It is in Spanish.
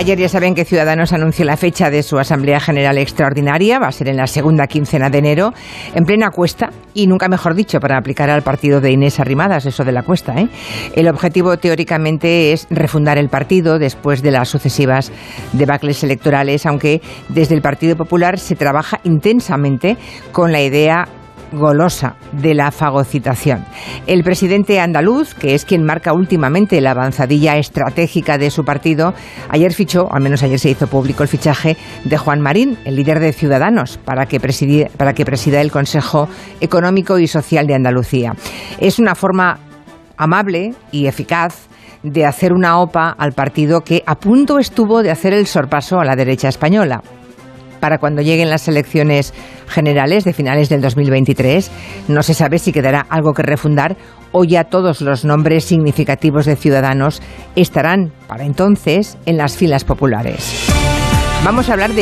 Ayer ya saben que Ciudadanos anunció la fecha de su Asamblea General Extraordinaria, va a ser en la segunda quincena de enero, en plena cuesta, y nunca mejor dicho, para aplicar al partido de Inés Arrimadas, eso de la cuesta. ¿eh? El objetivo teóricamente es refundar el partido después de las sucesivas debacles electorales, aunque desde el Partido Popular se trabaja intensamente con la idea golosa de la fagocitación. El presidente andaluz, que es quien marca últimamente la avanzadilla estratégica de su partido, ayer fichó, al menos ayer se hizo público el fichaje de Juan Marín, el líder de Ciudadanos, para que, para que presida el Consejo Económico y Social de Andalucía. Es una forma amable y eficaz de hacer una OPA al partido que a punto estuvo de hacer el sorpaso a la derecha española para cuando lleguen las elecciones generales de finales del 2023. No se sabe si quedará algo que refundar o ya todos los nombres significativos de ciudadanos estarán para entonces en las filas populares. Vamos a hablar de